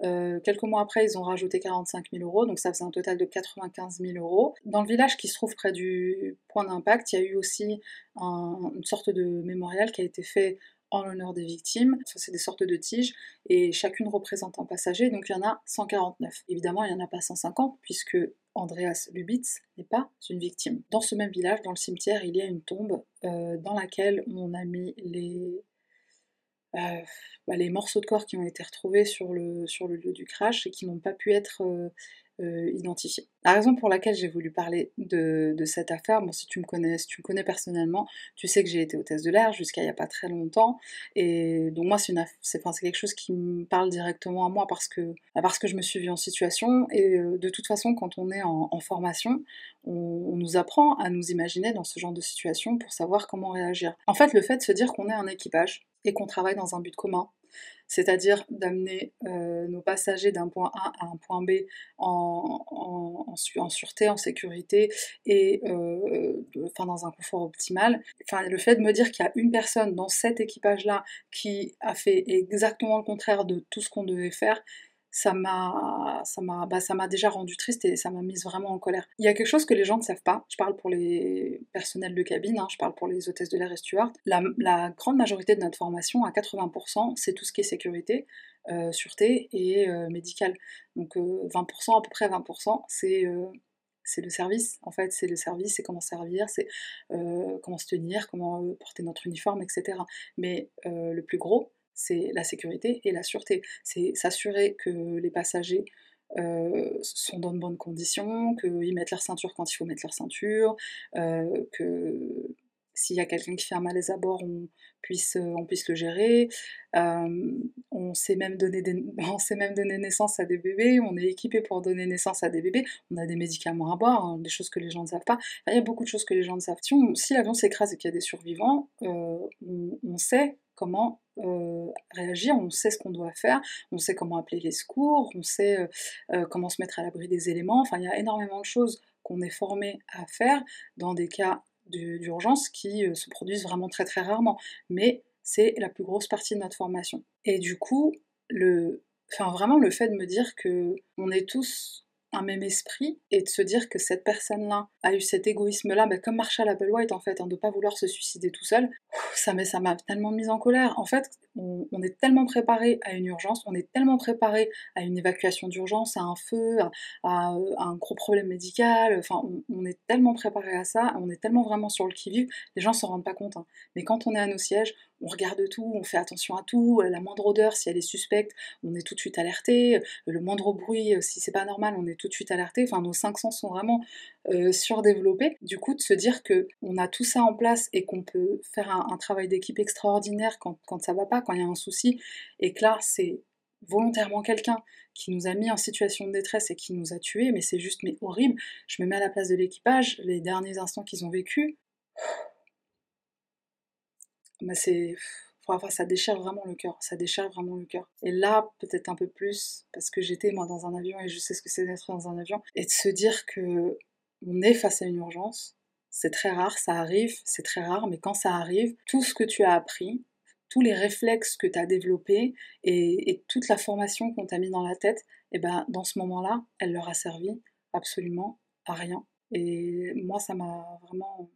Euh, quelques mois après, ils ont rajouté 45 000 euros, donc ça faisait un total de 95 000 euros. Dans le village qui se trouve près du point d'impact, il y a eu aussi une sorte de mémorial qui a été fait en l'honneur des victimes. C'est des sortes de tiges, et chacune représente un passager, donc il y en a 149. Évidemment, il n'y en a pas 150, puisque Andreas Lubitz n'est pas une victime. Dans ce même village, dans le cimetière, il y a une tombe euh, dans laquelle on a mis les, euh, bah, les morceaux de corps qui ont été retrouvés sur le, sur le lieu du crash et qui n'ont pas pu être euh, euh. La raison pour laquelle j'ai voulu parler de, cette affaire, bon, si tu me connais, si tu me connais personnellement, tu sais que j'ai été hôtesse de l'air jusqu'à il n'y a pas très longtemps, et donc moi c'est, c'est, quelque chose qui me parle directement à moi parce que, bah, parce que je me suis vue en situation, et euh, de toute façon quand on est en, formation, on, on, nous apprend à nous imaginer dans ce genre de situation pour savoir comment réagir. En fait, le fait de se dire qu'on est un équipage et qu'on travaille dans un but commun, c'est-à-dire d'amener euh, nos passagers d'un point A à un point B en, sûreté, en sécurité et euh, dans un confort optimal. Le fait de me dire qu'il y a une personne dans cet équipage-là qui a fait exactement le contraire de tout ce qu'on devait faire, ça m'a ça m'a bah, ça m'a déjà rendu triste et ça m'a mise vraiment en colère. Il y a quelque chose que les gens ne savent pas. Je parle pour les personnels de cabine, hein, je parle pour les hôtesses de l'air et stewards. La, grande majorité de notre formation, à 80%, c'est tout ce qui est sécurité, euh, sûreté et euh, médical. Donc 20%, euh, à peu près 20%, c'est c'est le service, en fait, c'est le service, c'est comment servir, c'est comment se tenir, comment porter notre uniforme, etc. Mais le plus gros, c'est la sécurité et la sûreté. C'est s'assurer que les passagers euh, sont dans de bonnes conditions, qu'ils mettent leur ceinture quand il faut mettre leur ceinture, euh, que s'il y a quelqu'un qui fait un malaise à bord, on puisse, euh, on puisse le gérer. on, sait même donner on même naissance à des bébés, on est équipé pour donner naissance à des bébés, on a des médicaments à bord, hein, des choses que les gens ne savent pas. il y a beaucoup de choses que les gens ne savent. Si, l'avion s'écrase et qu'il y a des survivants, on, sait comment euh, réagir, on sait ce qu'on doit faire, on sait comment appeler les secours, on sait euh, euh, comment se mettre à l'abri des éléments, enfin il y a énormément de choses qu'on est formé à faire dans des cas d'urgence qui se produisent vraiment très très rarement, mais c'est la plus grosse partie de notre formation. Et du coup, le, enfin vraiment le fait de me dire que on est tous un même esprit et de se dire que cette personne-là a eu cet égoïsme-là, bah, comme Marshall Applewhite en fait, hein, de ne pas vouloir se suicider tout seul, ça m'a tellement mise en colère. En fait, on, est tellement préparé à une urgence, on est tellement préparé à une évacuation d'urgence, à un feu, à, un gros problème médical, enfin on, est tellement préparé à ça, on est tellement vraiment sur le qui-vive, les gens s'en rendent pas compte. Hein. Mais quand on est à nos sièges, on regarde tout, on fait attention à tout, la moindre odeur, si elle est suspecte, on est tout de suite alerté, le moindre bruit, si c'est pas normal, on est tout de suite alerté, enfin nos cinq sens sont vraiment euh, surdéveloppés. Du coup, de se dire que on a tout ça en place et qu'on peut faire un, travail d'équipe extraordinaire quand, quand ça va pas, quand il y a un souci, et que là, c'est volontairement quelqu'un qui nous a mis en situation de détresse et qui nous a tués, mais c'est juste mais horrible. Je me mets à la place de l'équipage, les derniers instants qu'ils ont vécu. Mais c'est. Enfin, ça déchire vraiment le cœur, ça déchire vraiment le cœur. Et là, peut-être un peu plus, parce que j'étais moi dans un avion et je sais ce que c'est d'être dans un avion, et de se dire que on est face à une urgence, c'est très rare, ça arrive, c'est très rare, mais quand ça arrive, tout ce que tu as appris, tous les réflexes que tu as développés et, toute la formation qu'on t'a mis dans la tête, et eh ben dans ce moment-là, elle leur a servi absolument à rien. Et moi, ça m'a vraiment,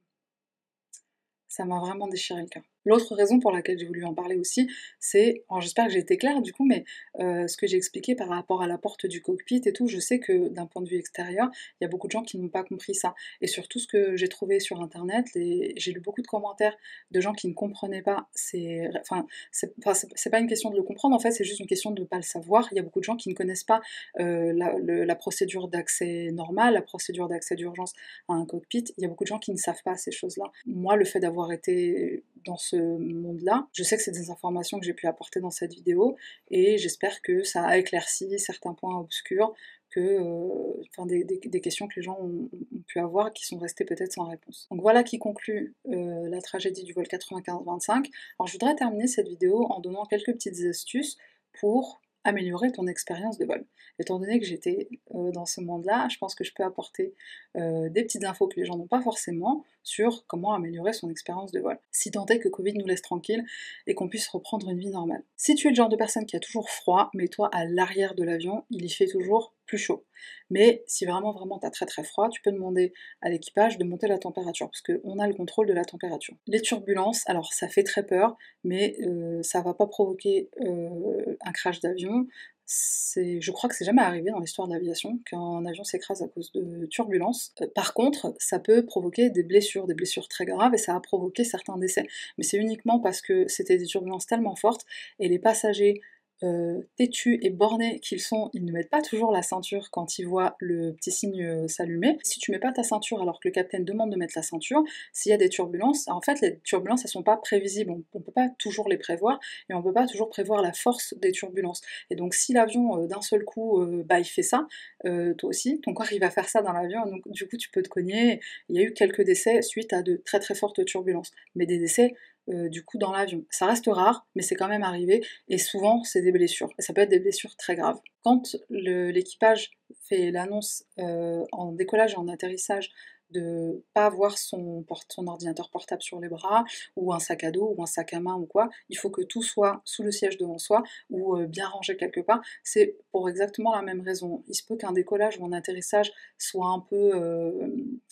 ça m'a vraiment déchiré le cœur. L'autre raison pour laquelle j'ai voulu en parler aussi, c'est, j'espère que j'ai été claire du coup, mais euh, ce que j'ai expliqué par rapport à la porte du cockpit et tout, je sais que d'un point de vue extérieur, il y a beaucoup de gens qui n'ont pas compris ça. Et surtout ce que j'ai trouvé sur internet, j'ai lu beaucoup de commentaires de gens qui ne comprenaient pas. C'est, enfin, c'est pas une question de le comprendre, en fait, c'est juste une question de ne pas le savoir. Il y a beaucoup de gens qui ne connaissent pas euh, la, la, procédure d'accès normal, la procédure d'accès d'urgence à un cockpit. Il y a beaucoup de gens qui ne savent pas ces choses-là. Moi, le fait d'avoir été dans ce monde-là. Je sais que c'est des informations que j'ai pu apporter dans cette vidéo et j'espère que ça a éclairci certains points obscurs, que, euh, enfin, des, questions que les gens ont, pu avoir qui sont restées peut-être sans réponse. Donc voilà qui conclut euh, la tragédie du vol 95-25. Alors je voudrais terminer cette vidéo en donnant quelques petites astuces pour améliorer ton expérience de vol. Étant donné que j'étais euh, dans ce monde-là, je pense que je peux apporter euh, des petites infos que les gens n'ont pas forcément sur comment améliorer son expérience de vol. Si tant est que Covid nous laisse tranquille et qu'on puisse reprendre une vie normale. Si tu es le genre de personne qui a toujours froid, mets-toi à l'arrière de l'avion, il y fait toujours plus chaud. Mais si vraiment vraiment t'as très très froid, tu peux demander à l'équipage de monter la température, parce qu'on a le contrôle de la température. Les turbulences, alors ça fait très peur, mais euh, ça va pas provoquer euh, un crash d'avion. Je crois que c'est jamais arrivé dans l'histoire de l'aviation qu'un avion s'écrase à cause de turbulences. Euh, par contre, ça peut provoquer des blessures, des blessures très graves, et ça a provoqué certains décès. Mais c'est uniquement parce que c'était des turbulences tellement fortes et les passagers euh, têtus et bornés qu'ils sont, ils ne mettent pas toujours la ceinture quand ils voient le petit signe euh, s'allumer. Si tu mets pas ta ceinture alors que le capitaine demande de mettre la ceinture, s'il y a des turbulences, en fait les turbulences elles sont pas prévisibles, on, ne peut pas toujours les prévoir et on peut pas toujours prévoir la force des turbulences. Et donc si l'avion euh, d'un seul coup bah il fait ça, toi aussi, ton corps il va faire ça dans l'avion, donc du coup tu peux te cogner. Il y a eu quelques décès suite à de très très fortes turbulences, mais des décès euh, du coup dans l'avion. Ça reste rare, mais c'est quand même arrivé, et souvent c'est des blessures, et ça peut être des blessures très graves. Quand l'équipage fait l'annonce euh, en décollage et en atterrissage de pas avoir son, ordinateur portable sur les bras, ou un sac à dos, ou un sac à main, ou quoi. Il faut que tout soit sous le siège devant soi, ou euh, bien rangé quelque part. C'est pour exactement la même raison. Il se peut qu'un décollage ou un atterrissage soit un peu euh,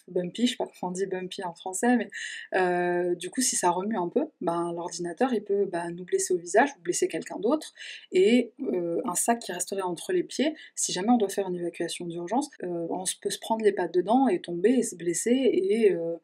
bumpy, je sais pas comment on dit bumpy en français, mais euh, du coup, si ça remue un peu, ben, l'ordinateur, peut ben, nous blesser au visage, ou blesser quelqu'un d'autre, et un sac qui resterait entre les pieds, si jamais on doit faire une évacuation d'urgence, on peut se prendre les pattes dedans et tomber et se blesser et, euh,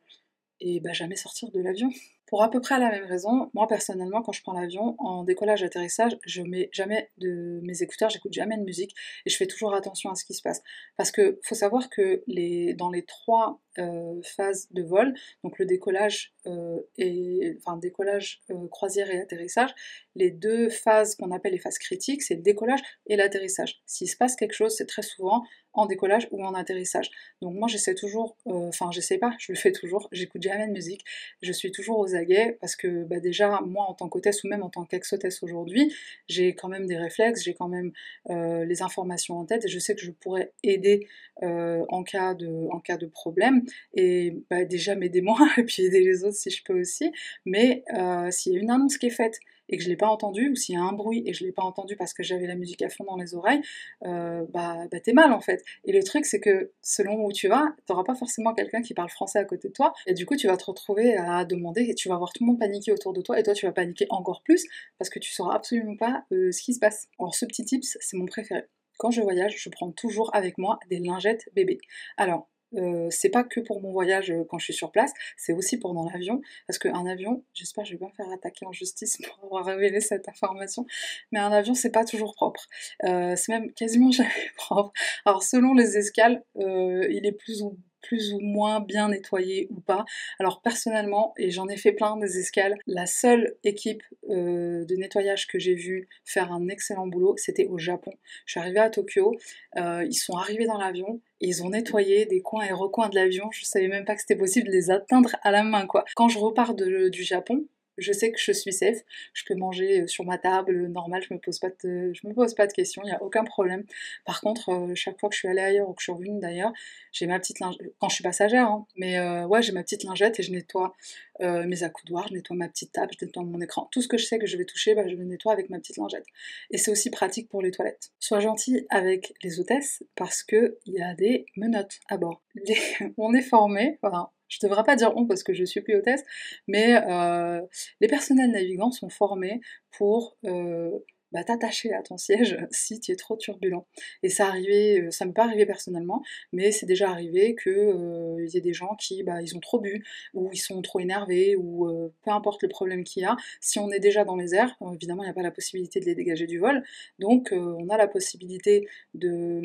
et bah, jamais sortir de l'avion. Pour à peu près la même raison, moi personnellement, quand je prends l'avion, en décollage, atterrissage, je mets jamais de mes écouteurs, j'écoute jamais de musique et je fais toujours attention à ce qui se passe. Parce que faut savoir que les, dans les trois euh, phases de vol, donc le décollage euh, et enfin décollage, croisière et atterrissage, les deux phases qu'on appelle les phases critiques, c'est le décollage et l'atterrissage. S'il se passe quelque chose, c'est très souvent en décollage ou en atterrissage. Donc moi j'essaie toujours, euh, enfin j'essaie pas, je le fais toujours, j'écoute jamais de musique, je suis toujours aux aguets parce que bah, déjà moi en tant qu'hôtesse ou même en tant qu'ex-hôtesse aujourd'hui, j'ai quand même des réflexes, j'ai quand même euh, les informations en tête et je sais que je pourrais aider euh, en, cas de, en cas de problème et bah, déjà m'aider moi et puis aider les autres si je peux aussi, mais s'il y a une annonce qui est faite et que je l'ai pas entendu, ou s'il y a un bruit et je l'ai pas entendu parce que j'avais la musique à fond dans les oreilles, euh, bah, bah t'es mal en fait. Et le truc c'est que selon où tu vas, t'auras pas forcément quelqu'un qui parle français à côté de toi, et du coup tu vas te retrouver à demander, et tu vas voir tout le monde paniquer autour de toi, et toi tu vas paniquer encore plus parce que tu sauras absolument pas euh, ce qui se passe. Alors ce petit tips, c'est mon préféré. Quand je voyage, je prends toujours avec moi des lingettes bébés. Alors, euh, c'est pas que pour mon voyage euh, quand je suis sur place, c'est aussi pour dans l'avion, parce qu'un avion, j'espère que je vais pas me faire attaquer en justice pour avoir révélé cette information, mais un avion c'est pas toujours propre, euh, c'est même quasiment jamais propre. Alors selon les escales, il est plus ou plus ou moins bien nettoyé ou pas. Alors personnellement, et j'en ai fait plein des escales, la seule équipe de nettoyage que j'ai vu faire un excellent boulot, c'était au Japon. Je suis arrivée à Tokyo, ils sont arrivés dans l'avion, ils ont nettoyé des coins et recoins de l'avion, je savais même pas que c'était possible de les atteindre à la main quoi. Quand je repars du Japon, je sais que je suis safe, je peux manger euh, sur ma table, euh, normal, je me pose pas de, je me pose pas de questions, il n'y a aucun problème. Par contre, euh, chaque fois que je suis allée ailleurs ou que je suis revenue d'ailleurs, j'ai ma petite lingette, quand je suis passagère, hein, mais j'ai ma petite lingette et je nettoie mes accoudoirs, je nettoie ma petite table, je nettoie mon écran. Tout ce que je sais que je vais toucher, bah, je le nettoie avec ma petite lingette. Et c'est aussi pratique pour les toilettes. Sois gentil avec les hôtesses parce qu'il y a des menottes à bord. On est formé, enfin, je ne devrais pas dire on parce que je suis plus hôtesse, mais euh, les personnels navigants sont formés pour euh, bah, t'attacher à ton siège si tu es trop turbulent. Et ça arrivé, euh, ça m'est pas arrivé personnellement, mais c'est déjà arrivé qu'il y ait des gens qui bah, ils ont trop bu, ou ils sont trop énervés, ou peu importe le problème qu'il y a. Si on est déjà dans les airs, évidemment il n'y a pas la possibilité de les dégager du vol, donc on a la possibilité de,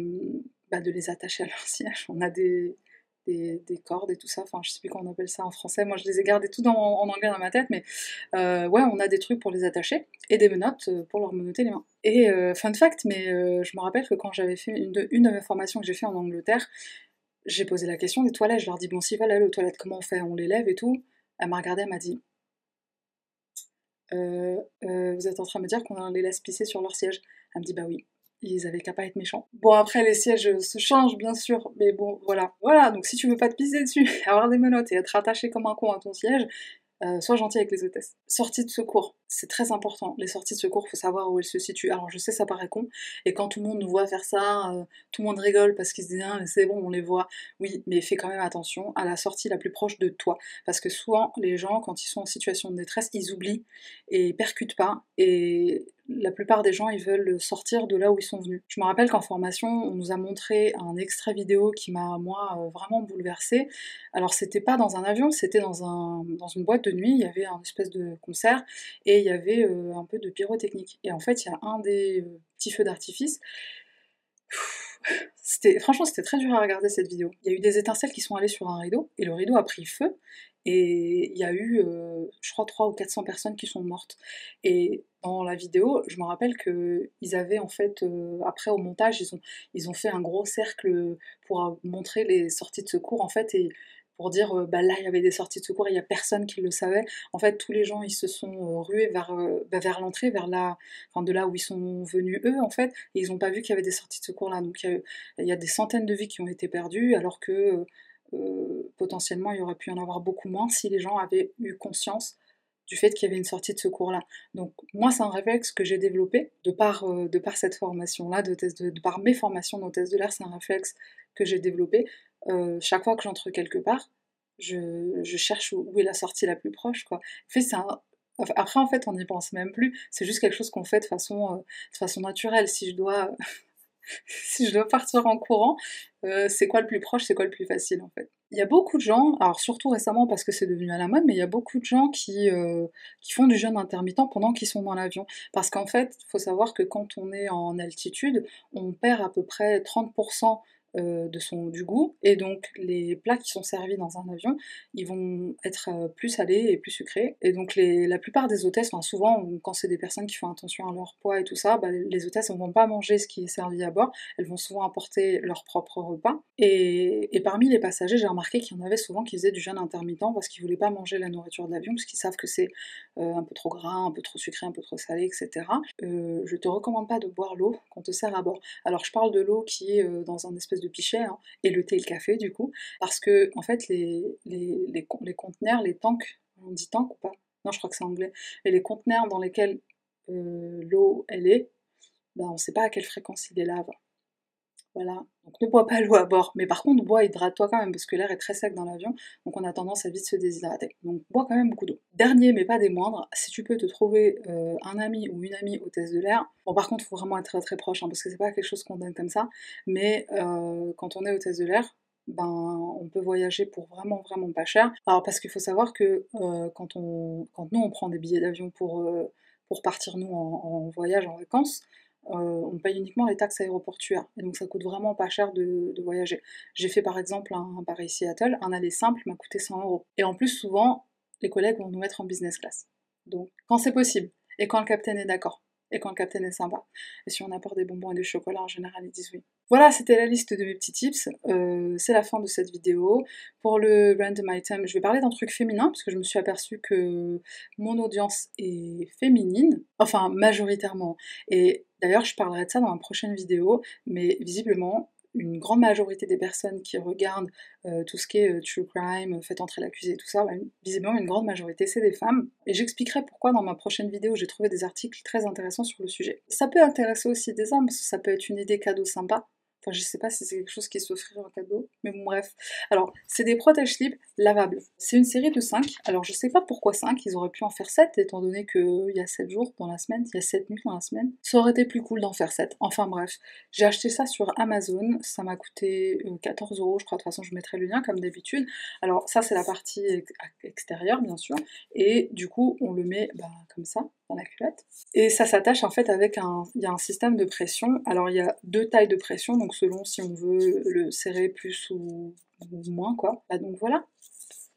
bah, de les attacher à leur siège. On a des, des, cordes et tout ça. Enfin, je sais plus comment on appelle ça en français. Moi, je les ai gardés tout en anglais dans ma tête, mais euh, ouais, on a des trucs pour les attacher et des menottes euh, pour leur menotter les mains. Et euh, fun fact, mais je me rappelle que quand j'avais fait une de, mes formations que j'ai fait en Angleterre, j'ai posé la question des toilettes. Je leur dis bon, si va aller aux toilettes, comment on fait? On les lève et tout. Elle m'a regardé, elle m'a dit. vous êtes en train de me dire qu'on les laisse pisser sur leur siège Elle me dit bah oui ils avaient qu'à pas être méchants. Bon après les sièges se changent bien sûr, mais bon voilà. Voilà, donc si tu veux pas te pisser dessus, avoir des menottes et être attaché comme un con à ton siège, euh, sois gentil avec les hôtesses. Sortie de secours, c'est très important. Les sorties de secours, faut savoir où elles se situent. Alors je sais, ça paraît con, et quand tout le monde nous voit faire ça, euh, tout le monde rigole parce qu'ils se disent ah, c'est bon, on les voit. Oui, mais fais quand même attention à la sortie la plus proche de toi, parce que souvent les gens, quand ils sont en situation de détresse, ils oublient et percutent pas, et la plupart des gens, ils veulent sortir de là où ils sont venus. Je me rappelle qu'en formation, on nous a montré un extrait vidéo qui m'a, moi, euh, vraiment bouleversée. Alors, c'était pas dans un avion, c'était dans, un, dans une boîte de nuit, il y avait un espèce de concert, et il y avait euh, un peu de pyrotechnique. Et en fait, il y a un des euh, petits feux d'artifice c'était, franchement, c'était très dur à regarder cette vidéo. Il y a eu des étincelles qui sont allées sur un rideau, et le rideau a pris feu, et il y a eu, euh, je crois, 300 ou 400 personnes qui sont mortes. Et dans la vidéo, je me rappelle qu'ils avaient, en fait, après au montage, ils ont, ils ont fait un gros cercle pour montrer les sorties de secours, en fait, pour dire euh, bah là il y avait des sorties de secours, il n'y a personne qui le savait. En fait, tous les gens ils se sont rués vers, bah, vers l'entrée, vers enfin de là où ils sont venus eux en fait, et ils n'ont pas vu qu'il y avait des sorties de secours là. Donc il y, a des centaines de vies qui ont été perdues, alors que euh, potentiellement il y aurait pu en avoir beaucoup moins si les gens avaient eu conscience du fait qu'il y avait une sortie de secours là. Donc moi c'est un réflexe que j'ai développé de par, euh, de par cette formation là, de, de, par mes formations d'hôtesse de l'air, c'est un réflexe que j'ai développé. Euh, chaque fois que j'entre quelque part, je, cherche où, est la sortie la plus proche Après en fait on n'y pense même plus, c'est juste quelque chose qu'on fait de façon, façon naturelle. Si je dois partir en courant, euh, c'est quoi le plus proche, c'est quoi le plus facile en fait. Il y a beaucoup de gens, alors surtout récemment parce que c'est devenu à la mode, mais il y a beaucoup de gens qui, euh, qui font du jeûne intermittent pendant qu'ils sont dans l'avion. Parce qu'en fait, il faut savoir que quand on est en altitude, on perd à peu près 30% euh, de son, du goût, et donc les plats qui sont servis dans un avion, ils vont être euh, plus salés et plus sucrés. Et donc les, la plupart des hôtesses, enfin souvent quand c'est des personnes qui font attention à leur poids et tout ça, bah, les hôtesses ne vont pas manger ce qui est servi à bord, elles vont souvent apporter leur propre repas. Et, parmi les passagers, j'ai remarqué qu'il y en avait souvent qui faisaient du jeûne intermittent parce qu'ils voulaient pas manger la nourriture de l'avion, parce qu'ils savent que c'est euh, un peu trop gras, un peu trop sucré, un peu trop salé, etc. je te recommande pas de boire l'eau qu'on te sert à bord. Alors je parle de l'eau qui est dans un espèce de pichet, hein, et le thé et le café du coup, parce que en fait les, les, les, les conteneurs, les tanks, on dit tank ou pas? Non, je crois que c'est anglais, et les conteneurs dans lesquels euh, l'eau elle est, ben, on sait pas à quelle fréquence il est lave. Voilà, donc ne bois pas l'eau à bord, mais par contre bois, hydrate-toi quand même, parce que l'air est très sec dans l'avion, donc on a tendance à vite se déshydrater. Donc bois quand même beaucoup d'eau. Dernier, mais pas des moindres, si tu peux te trouver euh, un ami ou une amie hôtesse de l'air, bon par contre il faut vraiment être très proche, hein, parce que c'est pas quelque chose qu'on donne comme ça, mais euh, quand on est hôtesse de l'air, ben, on peut voyager pour vraiment vraiment pas cher. Alors parce qu'il faut savoir que euh, quand, on, nous on prend des billets d'avion pour, partir nous en voyage, en vacances, on paye uniquement les taxes aéroportuaires. Et donc ça coûte vraiment pas cher de, voyager. J'ai fait par exemple un, Paris-Seattle, un aller simple m'a coûté 100 euros. Et en plus, souvent, les collègues vont nous mettre en business class. Donc quand c'est possible, et quand le capitaine est d'accord et quand le capitaine est sympa. Et si on apporte des bonbons et des chocolats, en général, ils disent oui. Voilà, c'était la liste de mes petits tips. Euh, c'est la fin de cette vidéo. Pour le random item, je vais parler d'un truc féminin, parce que je me suis aperçue que mon audience est féminine, enfin majoritairement. Et d'ailleurs, je parlerai de ça dans ma prochaine vidéo, mais visiblement, une grande majorité des personnes qui regardent euh, tout ce qui est euh, true crime, fait entrer l'accusé, tout ça, visiblement une grande majorité c'est des femmes. Et j'expliquerai pourquoi dans ma prochaine vidéo j'ai trouvé des articles très intéressants sur le sujet. Ça peut intéresser aussi des hommes, parce que ça peut être une idée cadeau sympa. Enfin, je sais pas si c'est quelque chose qui s'offrirait en cadeau, mais bon, bref. Alors, c'est des protège-slips lavables. C'est une série de 5. Alors, je sais pas pourquoi 5, ils auraient pu en faire 7, étant donné qu'il y a 7 jours dans la semaine, il y a 7 nuits dans la semaine. Ça aurait été plus cool d'en faire 7. Enfin, bref. J'ai acheté ça sur Amazon, ça m'a coûté 14 euh, euros, je crois. De toute façon, je mettrai le lien comme d'habitude. Alors, ça, c'est la partie extérieure, bien sûr. Et du coup, on le met bah, comme ça, dans la culotte. Et ça s'attache en fait avec un, y a un système de pression. Alors il y a deux tailles de pression, donc selon si on veut le serrer plus ou, moins quoi. Là donc voilà,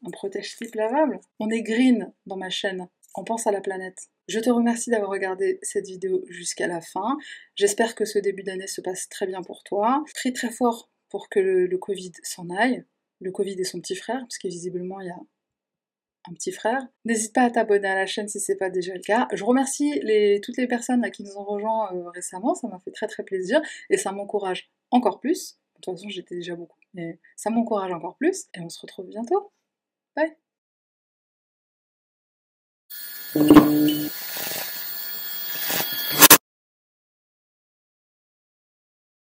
un protège-slip lavable. On est green dans ma chaîne. On pense à la planète. Je te remercie d'avoir regardé cette vidéo jusqu'à la fin. J'espère que ce début d'année se passe très bien pour toi. Prie très fort pour que le, le Covid s'en aille. Le Covid et son petit frère, parce que visiblement il y a petit frère. N'hésite pas à t'abonner à la chaîne si c'est pas déjà le cas. Je remercie les, toutes les personnes qui nous ont rejoints euh, récemment, ça m'a fait très très plaisir et ça m'encourage encore plus. De toute façon, j'étais déjà beaucoup, mais ça m'encourage encore plus et on se retrouve bientôt. Bye